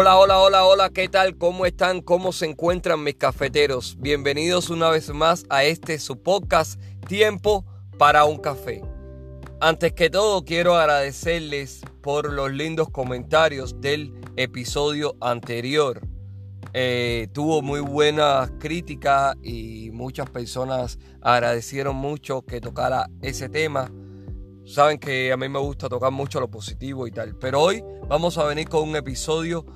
Hola, hola, hola, hola, ¿qué tal? ¿Cómo están? ¿Cómo se encuentran mis cafeteros? Bienvenidos una vez más a este su podcast Tiempo para un café. Antes que todo quiero agradecerles por los lindos comentarios del episodio anterior. Eh, tuvo muy buenas críticas y muchas personas agradecieron mucho que tocara ese tema. Saben que a mí me gusta tocar mucho lo positivo y tal. Pero hoy vamos a venir con un episodio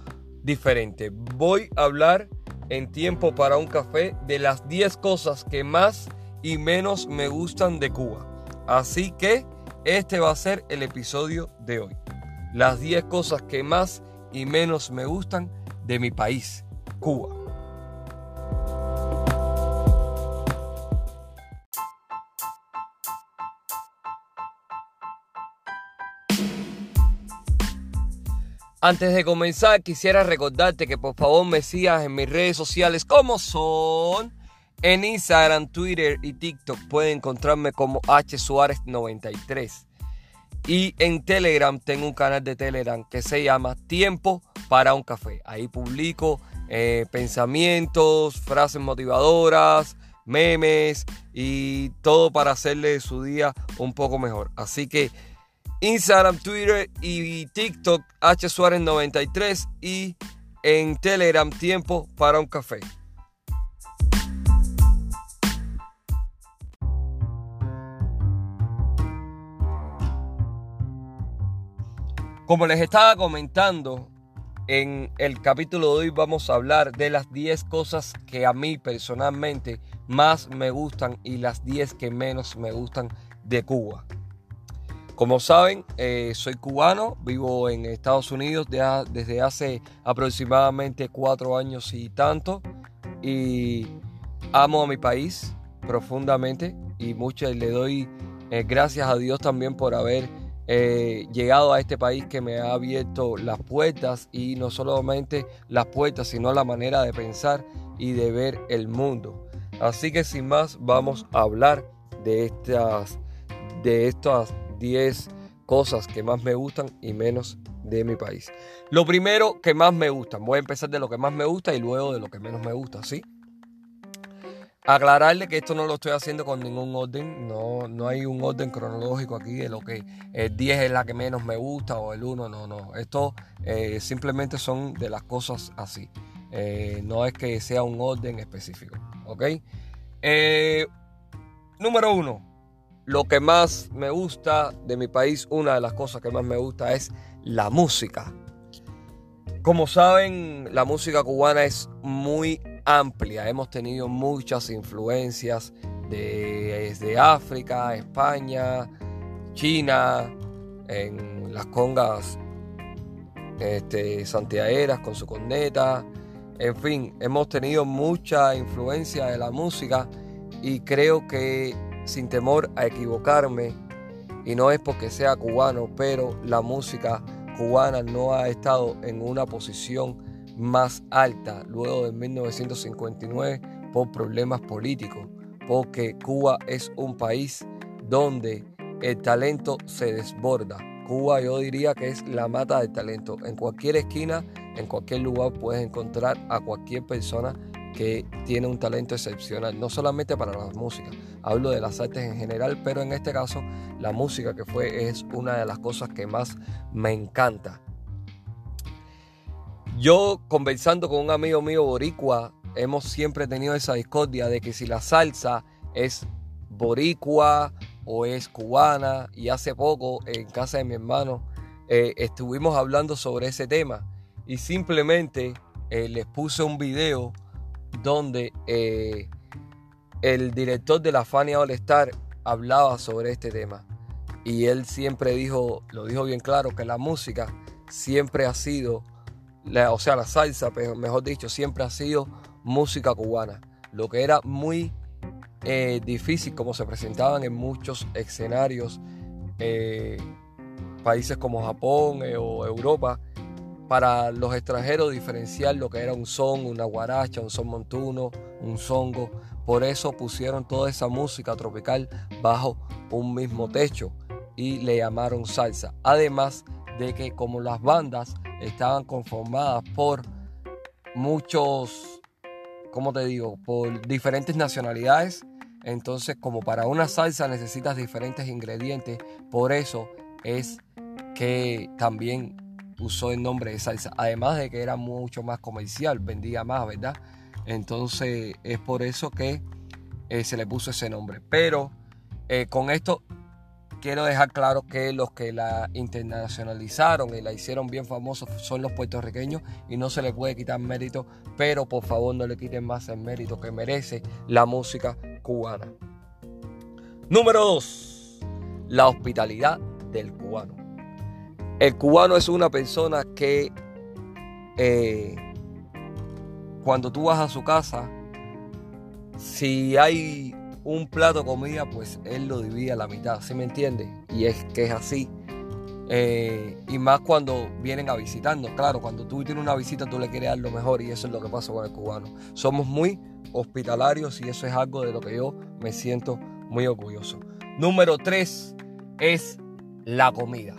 diferente. Voy a hablar en tiempo para un café de las 10 cosas que más y menos me gustan de Cuba. Así que este va a ser el episodio de hoy. Las 10 cosas que más y menos me gustan de mi país, Cuba. Antes de comenzar, quisiera recordarte que por favor me sigas en mis redes sociales como son en Instagram, Twitter y TikTok. Pueden encontrarme como H Suárez 93. Y en Telegram tengo un canal de Telegram que se llama Tiempo para un café. Ahí publico eh, pensamientos, frases motivadoras, memes y todo para hacerle su día un poco mejor. Así que Instagram, Twitter y TikTok H Suárez 93 y en Telegram Tiempo para un café. Como les estaba comentando, en el capítulo de hoy vamos a hablar de las 10 cosas que a mí personalmente más me gustan y las 10 que menos me gustan de Cuba. Como saben, eh, soy cubano, vivo en Estados Unidos desde hace aproximadamente cuatro años y tanto y amo a mi país profundamente y mucho le doy eh, gracias a Dios también por haber eh, llegado a este país que me ha abierto las puertas y no solamente las puertas sino la manera de pensar y de ver el mundo. Así que sin más vamos a hablar de estas de estas 10 cosas que más me gustan y menos de mi país. Lo primero que más me gusta, voy a empezar de lo que más me gusta y luego de lo que menos me gusta, ¿sí? Aclararle que esto no lo estoy haciendo con ningún orden, no, no hay un orden cronológico aquí de lo que el 10 es la que menos me gusta o el 1, no, no. Esto eh, simplemente son de las cosas así. Eh, no es que sea un orden específico, ¿ok? Eh, número 1 lo que más me gusta de mi país, una de las cosas que más me gusta es la música. Como saben, la música cubana es muy amplia. Hemos tenido muchas influencias desde África, España, China, en las congas este, con su corneta. En fin, hemos tenido mucha influencia de la música y creo que sin temor a equivocarme, y no es porque sea cubano, pero la música cubana no ha estado en una posición más alta luego de 1959 por problemas políticos, porque Cuba es un país donde el talento se desborda. Cuba yo diría que es la mata del talento. En cualquier esquina, en cualquier lugar puedes encontrar a cualquier persona que tiene un talento excepcional, no solamente para la música, hablo de las artes en general, pero en este caso la música que fue es una de las cosas que más me encanta. Yo conversando con un amigo mío boricua, hemos siempre tenido esa discordia de que si la salsa es boricua o es cubana, y hace poco en casa de mi hermano eh, estuvimos hablando sobre ese tema y simplemente eh, les puse un video donde eh, el director de la Fania All Star hablaba sobre este tema. Y él siempre dijo, lo dijo bien claro, que la música siempre ha sido, o sea, la salsa, mejor dicho, siempre ha sido música cubana. Lo que era muy eh, difícil, como se presentaban en muchos escenarios, eh, países como Japón o Europa, para los extranjeros diferenciar lo que era un son, una guaracha, un son montuno, un songo. Por eso pusieron toda esa música tropical bajo un mismo techo y le llamaron salsa. Además de que como las bandas estaban conformadas por muchos, ¿cómo te digo? Por diferentes nacionalidades. Entonces, como para una salsa necesitas diferentes ingredientes, por eso es que también usó el nombre de salsa. Además de que era mucho más comercial, vendía más, ¿verdad? Entonces, es por eso que eh, se le puso ese nombre. Pero eh, con esto quiero dejar claro que los que la internacionalizaron y la hicieron bien famosa son los puertorriqueños y no se le puede quitar mérito, pero por favor no le quiten más el mérito que merece la música cubana. Número 2. La hospitalidad del cubano. El cubano es una persona que eh, cuando tú vas a su casa, si hay un plato de comida, pues él lo divide a la mitad, ¿sí me entiende? Y es que es así. Eh, y más cuando vienen a visitarnos, claro, cuando tú tienes una visita tú le quieres dar lo mejor y eso es lo que pasa con el cubano. Somos muy hospitalarios y eso es algo de lo que yo me siento muy orgulloso. Número tres es la comida.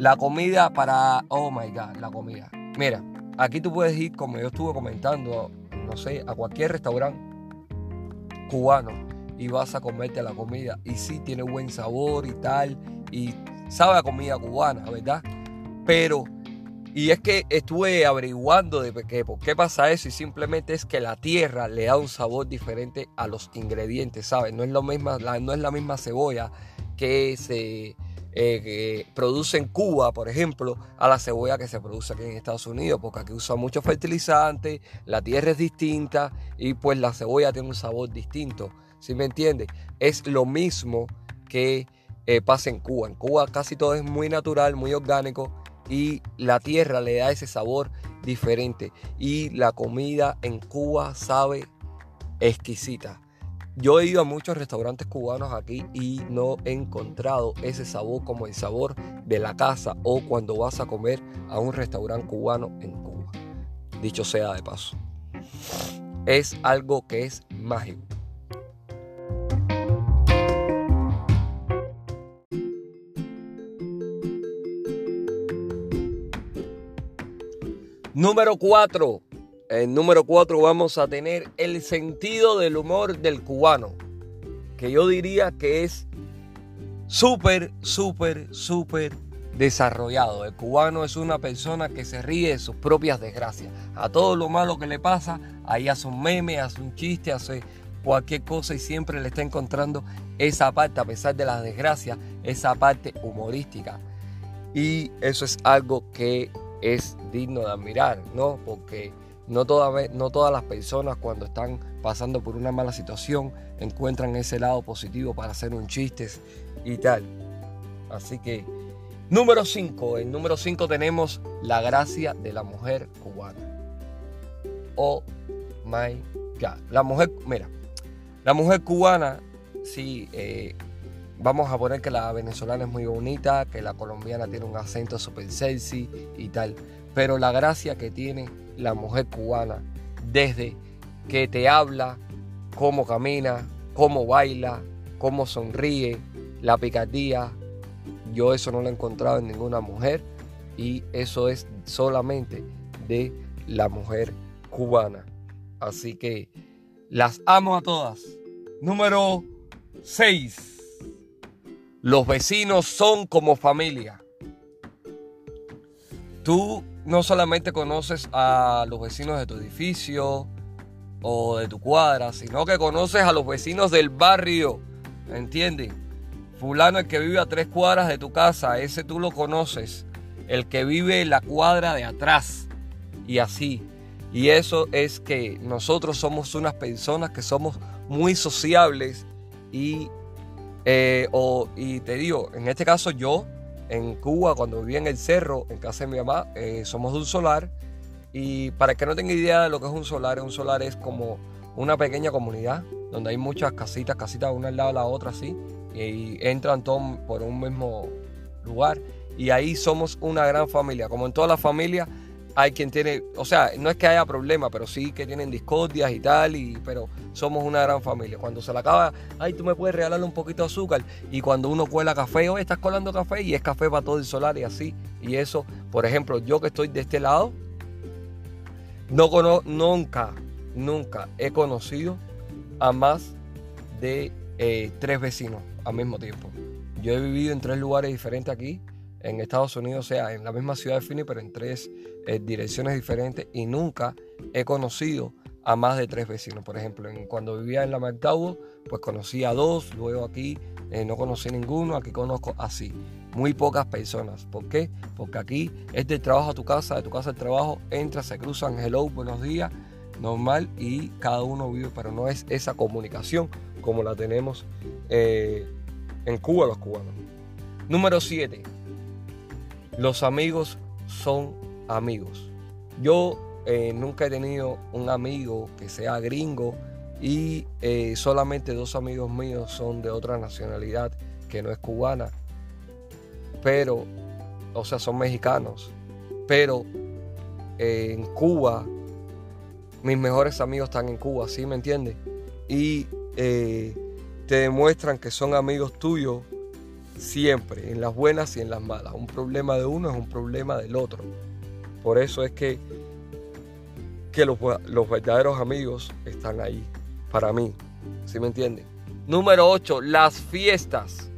La comida para, oh my god, la comida. Mira, aquí tú puedes ir, como yo estuve comentando, no sé, a cualquier restaurante cubano y vas a comerte la comida. Y sí, tiene buen sabor y tal, y sabe a comida cubana, ¿verdad? Pero, y es que estuve averiguando de qué, por qué pasa eso, y simplemente es que la tierra le da un sabor diferente a los ingredientes, ¿sabes? No es, lo misma, no es la misma cebolla que se eh, produce en Cuba, por ejemplo, a la cebolla que se produce aquí en Estados Unidos, porque aquí usa mucho fertilizante, la tierra es distinta y pues la cebolla tiene un sabor distinto. ¿Sí me entiende? Es lo mismo que eh, pasa en Cuba. En Cuba casi todo es muy natural, muy orgánico y la tierra le da ese sabor diferente. Y la comida en Cuba sabe exquisita. Yo he ido a muchos restaurantes cubanos aquí y no he encontrado ese sabor como el sabor de la casa o cuando vas a comer a un restaurante cubano en Cuba. Dicho sea de paso. Es algo que es mágico. Número 4. En número 4 vamos a tener el sentido del humor del cubano, que yo diría que es súper, súper, súper desarrollado. El cubano es una persona que se ríe de sus propias desgracias. A todo lo malo que le pasa, ahí hace un meme, hace un chiste, hace cualquier cosa y siempre le está encontrando esa parte, a pesar de las desgracias, esa parte humorística. Y eso es algo que es digno de admirar, ¿no? Porque no, no todas las personas cuando están pasando por una mala situación encuentran ese lado positivo para hacer un chiste y tal. Así que, número 5. En número 5 tenemos la gracia de la mujer cubana. Oh my God. La mujer, mira, la mujer cubana, sí, eh, vamos a poner que la venezolana es muy bonita, que la colombiana tiene un acento súper sexy y tal. Pero la gracia que tiene la mujer cubana desde que te habla, cómo camina, cómo baila, cómo sonríe, la picardía. Yo eso no lo he encontrado en ninguna mujer y eso es solamente de la mujer cubana. Así que las amo a todas. Número 6. Los vecinos son como familia. Tú no solamente conoces a los vecinos de tu edificio o de tu cuadra, sino que conoces a los vecinos del barrio, ¿entiendes? Fulano el que vive a tres cuadras de tu casa, ese tú lo conoces. El que vive en la cuadra de atrás y así. Y eso es que nosotros somos unas personas que somos muy sociables y, eh, y te digo, en este caso yo en Cuba, cuando vivía en el cerro, en casa de mi mamá, eh, somos un solar. Y para que no tenga idea de lo que es un solar, un solar es como una pequeña comunidad donde hay muchas casitas, casitas una al lado de la otra así, y entran todos por un mismo lugar. Y ahí somos una gran familia. Como en toda la familia, hay quien tiene, o sea, no es que haya problema, pero sí que tienen discordias y tal, y, pero somos una gran familia. Cuando se le acaba, ay, tú me puedes regalarle un poquito de azúcar, y cuando uno cuela café, oye, estás colando café, y es café para todo el solar y así. Y eso, por ejemplo, yo que estoy de este lado, no conozco, nunca, nunca he conocido a más de eh, tres vecinos al mismo tiempo. Yo he vivido en tres lugares diferentes aquí en Estados Unidos, o sea, en la misma ciudad de Phoenix, pero en tres eh, direcciones diferentes y nunca he conocido a más de tres vecinos. Por ejemplo, cuando vivía en la McDowell, pues conocí a dos, luego aquí eh, no conocí ninguno, aquí conozco así, muy pocas personas. ¿Por qué? Porque aquí es de trabajo a tu casa, de tu casa al trabajo, entras, se cruzan, hello, buenos días, normal, y cada uno vive, pero no es esa comunicación como la tenemos eh, en Cuba los cubanos. Número 7 los amigos son amigos. Yo eh, nunca he tenido un amigo que sea gringo y eh, solamente dos amigos míos son de otra nacionalidad que no es cubana, pero, o sea, son mexicanos. Pero eh, en Cuba, mis mejores amigos están en Cuba, ¿sí me entiendes? Y te demuestran que son amigos tuyos siempre, en las buenas y en las malas. Un problema de uno es un problema del otro. Por eso es que, que los, verdaderos amigos están ahí, para mí. ¿Sí me entienden? Número 8, las fiestas.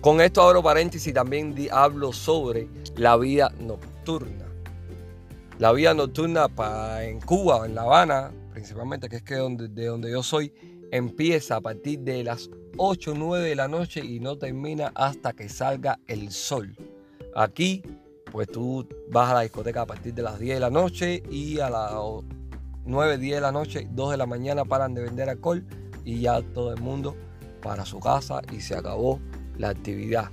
Con esto abro paréntesis y también hablo sobre la vida nocturna. La vida nocturna en Cuba, en La Habana, principalmente, que es que donde, de donde yo soy, empieza a partir de las 8 o 9 de la noche y no termina hasta que salga el sol. Aquí, pues tú vas a la discoteca a partir de las 10 de la noche y a las 9, 10 de la noche, 2 de la mañana paran de vender alcohol y ya todo el mundo para su casa y se acabó la actividad.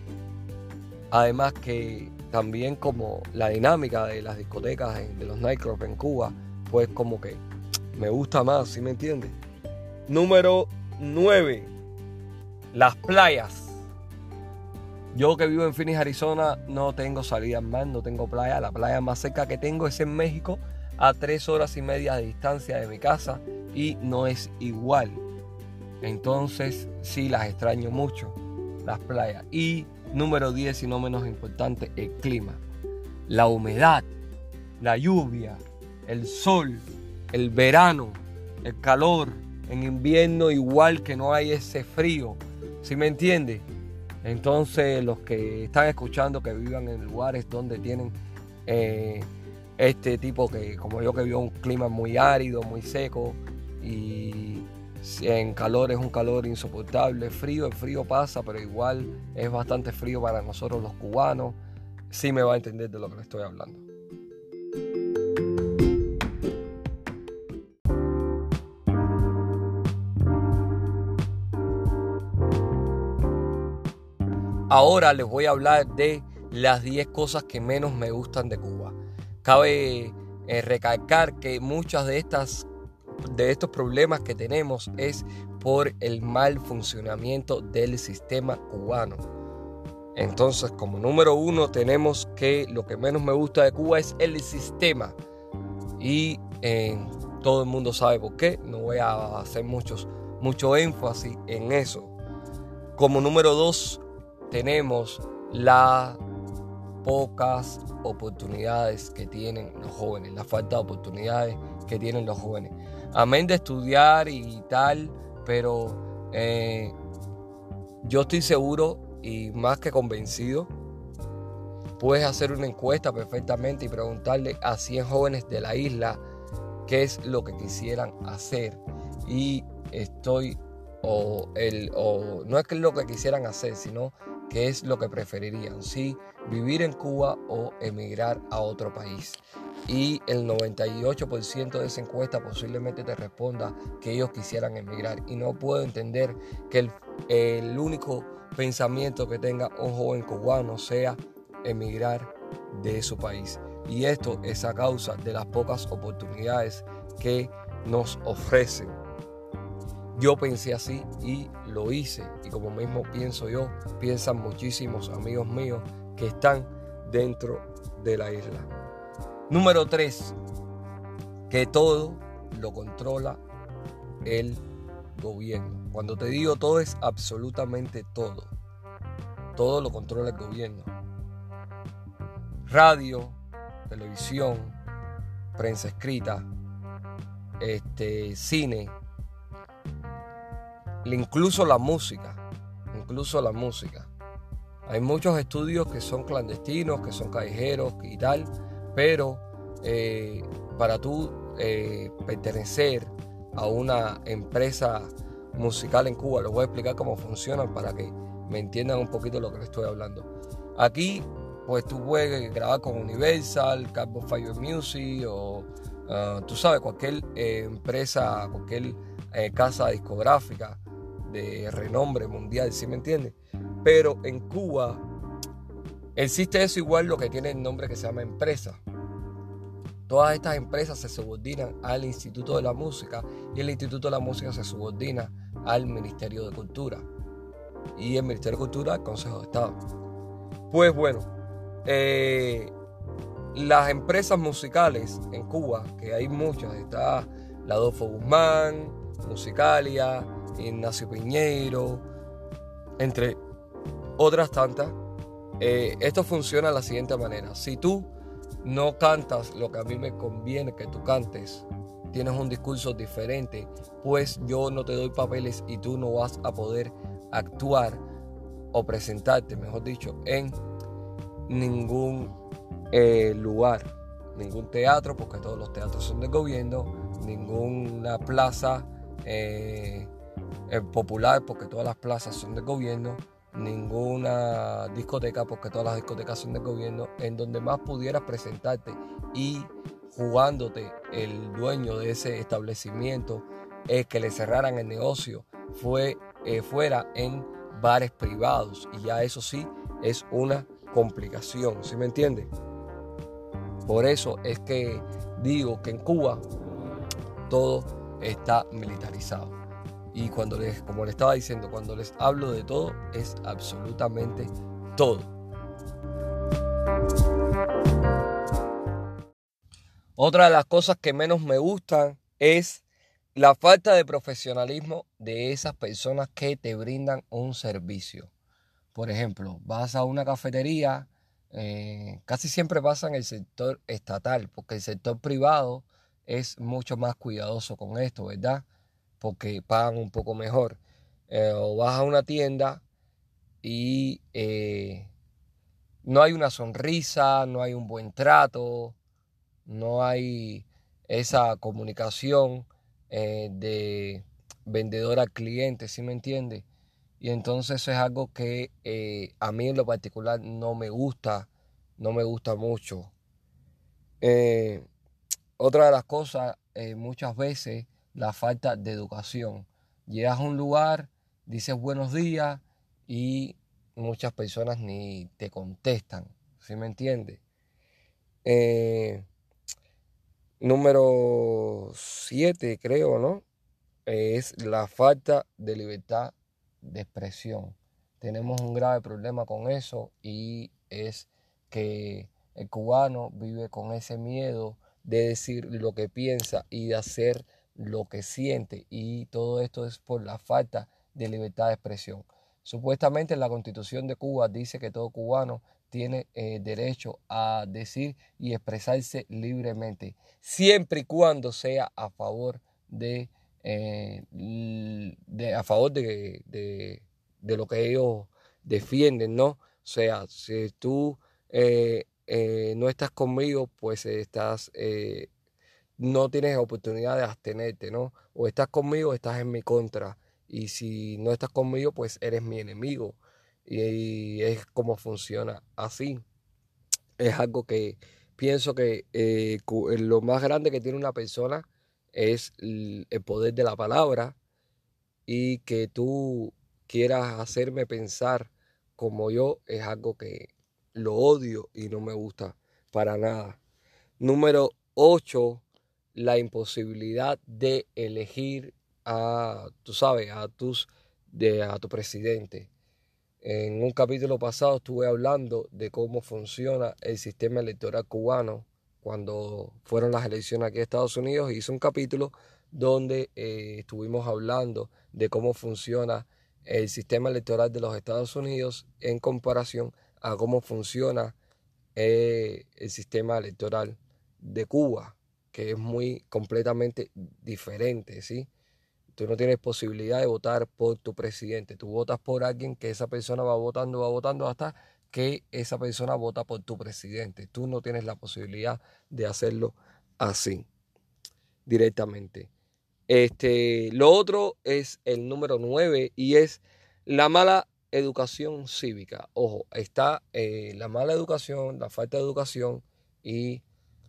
Además que también como la dinámica de las discotecas, de los nightclubs en Cuba, pues como que me gusta más, ¿sí me entiendes? Número 9. Las playas. Yo que vivo en Phoenix, Arizona, no tengo salida en mar, no tengo playa. La playa más cerca que tengo es en México, a tres horas y media de distancia de mi casa y no es igual. Entonces, sí, las extraño mucho, las playas. Y número 10, y no menos importante, el clima. La humedad, la lluvia, el sol, el verano, el calor, en invierno igual que no hay ese frío. ¿Sí me entiende? Entonces los que están escuchando que vivan en lugares donde tienen eh, este tipo que como yo que vivo un clima muy árido, muy seco y en calor es un calor insoportable, frío, el frío pasa, pero igual es bastante frío para nosotros los cubanos. Sí me va a entender de lo que le estoy hablando. Ahora les voy a hablar de las 10 cosas que menos me gustan de Cuba. Cabe eh, recalcar que muchas de estas de estos problemas que tenemos es por el mal funcionamiento del sistema cubano. Entonces, como número uno, tenemos que lo que menos me gusta de Cuba es el sistema. Y eh, todo el mundo sabe por qué. No voy a hacer muchos, mucho énfasis en eso. Como número dos, tenemos las pocas oportunidades que tienen los jóvenes, la falta de oportunidades que tienen los jóvenes. Amén de estudiar y tal, pero eh, yo estoy seguro y más que convencido, puedes hacer una encuesta perfectamente y preguntarle a 100 jóvenes de la isla qué es lo que quisieran hacer. Y estoy, o, el, o no es que es lo que quisieran hacer, sino qué es lo que preferirían, si vivir en Cuba o emigrar a otro país. Y el 98% de esa encuesta posiblemente te responda que ellos quisieran emigrar. Y no puedo entender que el, el único pensamiento que tenga un joven cubano sea emigrar de su país. Y esto es a causa de las pocas oportunidades que nos ofrecen yo pensé así y lo hice. Y como mismo pienso yo, piensan muchísimos amigos míos que están dentro de la isla. Número 3, que todo lo controla el gobierno. Cuando te digo todo es absolutamente todo. Todo lo controla el gobierno. Radio, televisión, prensa escrita, este, cine, incluso la música, incluso la música. Hay muchos estudios que son clandestinos, que son callejeros y tal, pero eh, para tú eh, pertenecer a una empresa musical en Cuba, les voy a explicar cómo funcionan para que me entiendan un poquito lo que les estoy hablando. Aquí, pues tú puedes grabar con Universal, Carbon Fire Music o ah, tú sabes, cualquier eh, empresa, cualquier casa discográfica de renombre mundial, ¿sí me entiendes? Pero en Cuba existe eso igual lo que tiene el nombre que se llama empresa. Todas estas empresas se subordinan al Instituto de la Música y el Instituto de la Música se subordina al Ministerio de Cultura y el Ministerio de Cultura al Consejo de Estado. Pues bueno, eh, las empresas musicales en Cuba, que hay muchas, está la Adolfo Guzmán, Musicalia, Ignacio Piñeiro, entre otras tantas. Eh, esto funciona de la siguiente manera. Si tú no cantas lo que a mí me conviene que tú cantes, tienes un discurso diferente, pues yo no te doy papeles y tú no vas a poder actuar o presentarte, mejor dicho, en ningún eh, lugar, ningún teatro, porque todos los teatros son del gobierno, ninguna plaza eh, popular, porque todas las plazas son del gobierno, ninguna discoteca, porque todas las discotecas son del gobierno, en donde más pudieras presentarte y jugándote el dueño de ese establecimiento es que le cerraran el negocio fue eh, fuera en bares privados y ya eso sí es una complicación, ¿sí me entiende? Por eso es que digo que en Cuba todo está militarizado. Y cuando les, como les estaba diciendo, cuando les hablo de todo, es absolutamente todo. Otra de las cosas que menos me gustan es la falta de profesionalismo de esas personas que te brindan un servicio. Por ejemplo, vas a una cafetería, eh, casi siempre pasa en el sector estatal, porque el sector privado es mucho más cuidadoso con esto, ¿verdad? Porque pagan un poco mejor. Eh, o vas a una tienda y eh, no hay una sonrisa, no hay un buen trato, no hay esa comunicación eh, de vendedor al cliente, ¿sí me entiende? Y entonces es algo que a mí en lo particular no me gusta, no me gusta mucho. otra de las cosas, muchas veces la falta de educación. Llegas a un lugar, dices buenos días y muchas personas ni te contestan, ¿sí me entiendes? Eh, número 7, creo, ¿no? Es la falta de libertad de expresión. Tenemos un grave problema con eso y es que el cubano vive con ese miedo de decir lo que piensa y de hacer lo que siente y todo esto es por la falta de libertad de expresión. Supuestamente la constitución de Cuba dice que todo cubano tiene eh, derecho a decir y expresarse libremente, siempre y cuando sea a favor de, eh, a favor de, de, lo que ellos defienden, ¿no? O sea, si tú eh, no estás conmigo, pues estás no tienes oportunidad de abstenerte, ¿no? O estás conmigo o estás en mi contra. Y si no estás conmigo, pues eres mi enemigo. Y, es como funciona así. Es algo que pienso que eh, lo más grande que tiene una persona es el poder de la palabra y que tú quieras hacerme pensar como yo es algo que lo odio y no me gusta para nada. Número 8 la imposibilidad de elegir a, tú sabes, a tus, de, a tu presidente. En un capítulo pasado estuve hablando de cómo funciona el sistema electoral cubano cuando fueron las elecciones aquí en Estados Unidos. Hice un capítulo donde eh, estuvimos hablando de cómo funciona el sistema electoral de los Estados Unidos en comparación a cómo funciona eh, el sistema electoral de Cuba, que es muy completamente diferente, ¿sí? Tú no tienes posibilidad de votar por tu presidente. Tú votas por alguien que esa persona va votando, va votando hasta que esa persona vota por tu presidente. Tú no tienes la posibilidad de hacerlo así, directamente. Este, lo otro es el número 9 y es la mala educación cívica. Ojo, está eh, la mala educación, la falta de educación y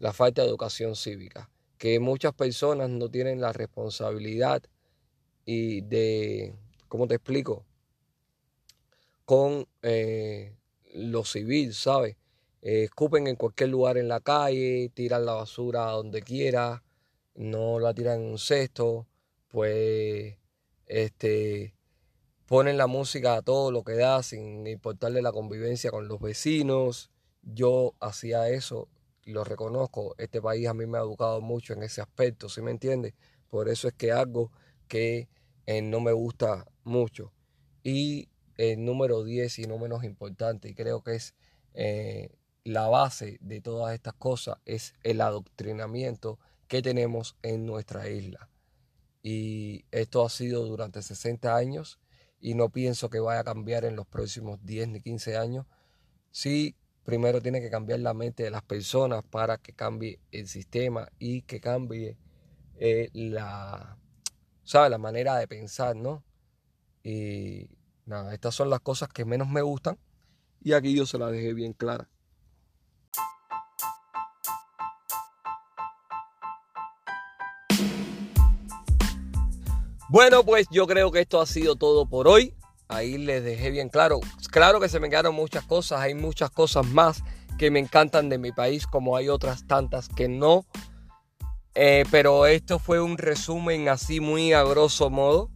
la falta de educación cívica. Que muchas personas no tienen la responsabilidad y de, ¿cómo te explico? Con eh, lo civil, ¿sabes? Escupen en cualquier lugar en la calle, tiran la basura donde quiera, no la tiran en un cesto, pues este ponen la música a todo lo que da sin importarle la convivencia con los vecinos. Yo hacía eso, lo reconozco, este país a mí me ha educado mucho en ese aspecto, ¿sí me entiendes? Por eso es que algo que eh, no me gusta mucho. Y el número 10 y no menos importante, y creo que es eh, la base de todas estas cosas, es el adoctrinamiento que tenemos en nuestra isla. Y esto ha sido durante 60 años y no pienso que vaya a cambiar en los próximos 10 ni 15 años. Sí, primero tiene que cambiar la mente de las personas para que cambie el sistema y que cambie eh, la. La manera de pensar, ¿no? Y nada, estas son las cosas que menos me gustan y aquí yo se las dejé bien clara. Bueno, pues yo creo que esto ha sido todo por hoy. Ahí les dejé bien claro. Claro que se me quedaron muchas cosas, hay muchas cosas más que me encantan de mi país, como hay otras tantas que no. Eh, pero esto fue un resumen así muy a grosso modo.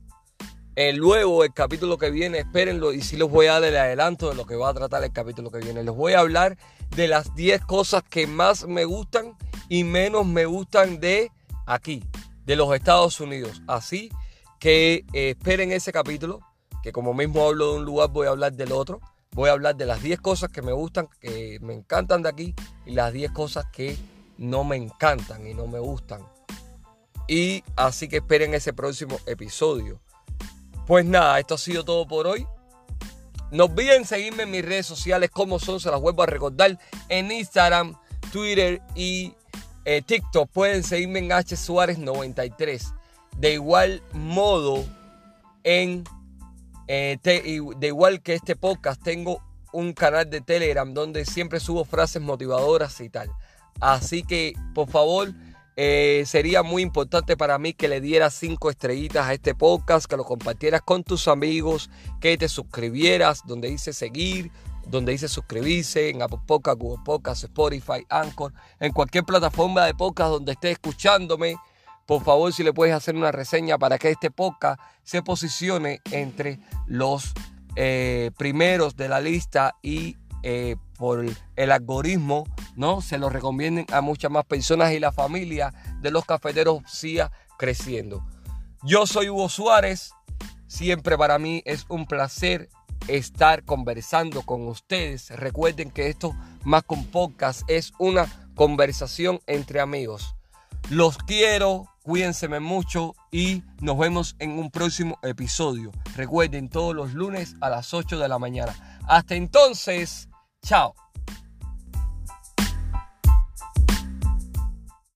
Eh, luego, el capítulo que viene, espérenlo y sí les voy a dar el adelanto de lo que va a tratar el capítulo que viene. Les voy a hablar de las 10 cosas que más me gustan y menos me gustan de aquí, de los Estados Unidos. Así que eh, esperen ese capítulo, que como mismo hablo de un lugar, voy a hablar del otro. Voy a hablar de las 10 cosas que me gustan, que me encantan de aquí y las 10 cosas que no me encantan y no me gustan. Y así que esperen ese próximo episodio. Pues nada, esto ha sido todo por hoy. No olviden seguirme en mis redes sociales como son, se las vuelvo a recordar, en Instagram, Twitter y eh, TikTok. Pueden seguirme en H Suárez 93. De igual modo, en eh, de igual que este podcast, tengo un canal de Telegram donde siempre subo frases motivadoras y tal. Así que, por favor, eh, sería muy importante para mí que le dieras cinco estrellitas a este podcast, que lo compartieras con tus amigos, que te suscribieras donde dice seguir, donde dice suscribirse, en Apple Podcast, Google Podcast, Spotify, Anchor, en cualquier plataforma de podcast donde estés escuchándome. Por favor, si le puedes hacer una reseña para que este podcast se posicione entre los eh, primeros de la lista y eh, por el algoritmo, ¿no? Se lo recomienden a muchas más personas y la familia de los cafeteros siga creciendo. Yo soy Hugo Suárez. Siempre para mí es un placer estar conversando con ustedes. Recuerden que esto más con podcast es una conversación entre amigos. Los quiero, cuídense mucho y nos vemos en un próximo episodio. Recuerden todos los lunes a las 8 de la mañana. Hasta entonces, chao.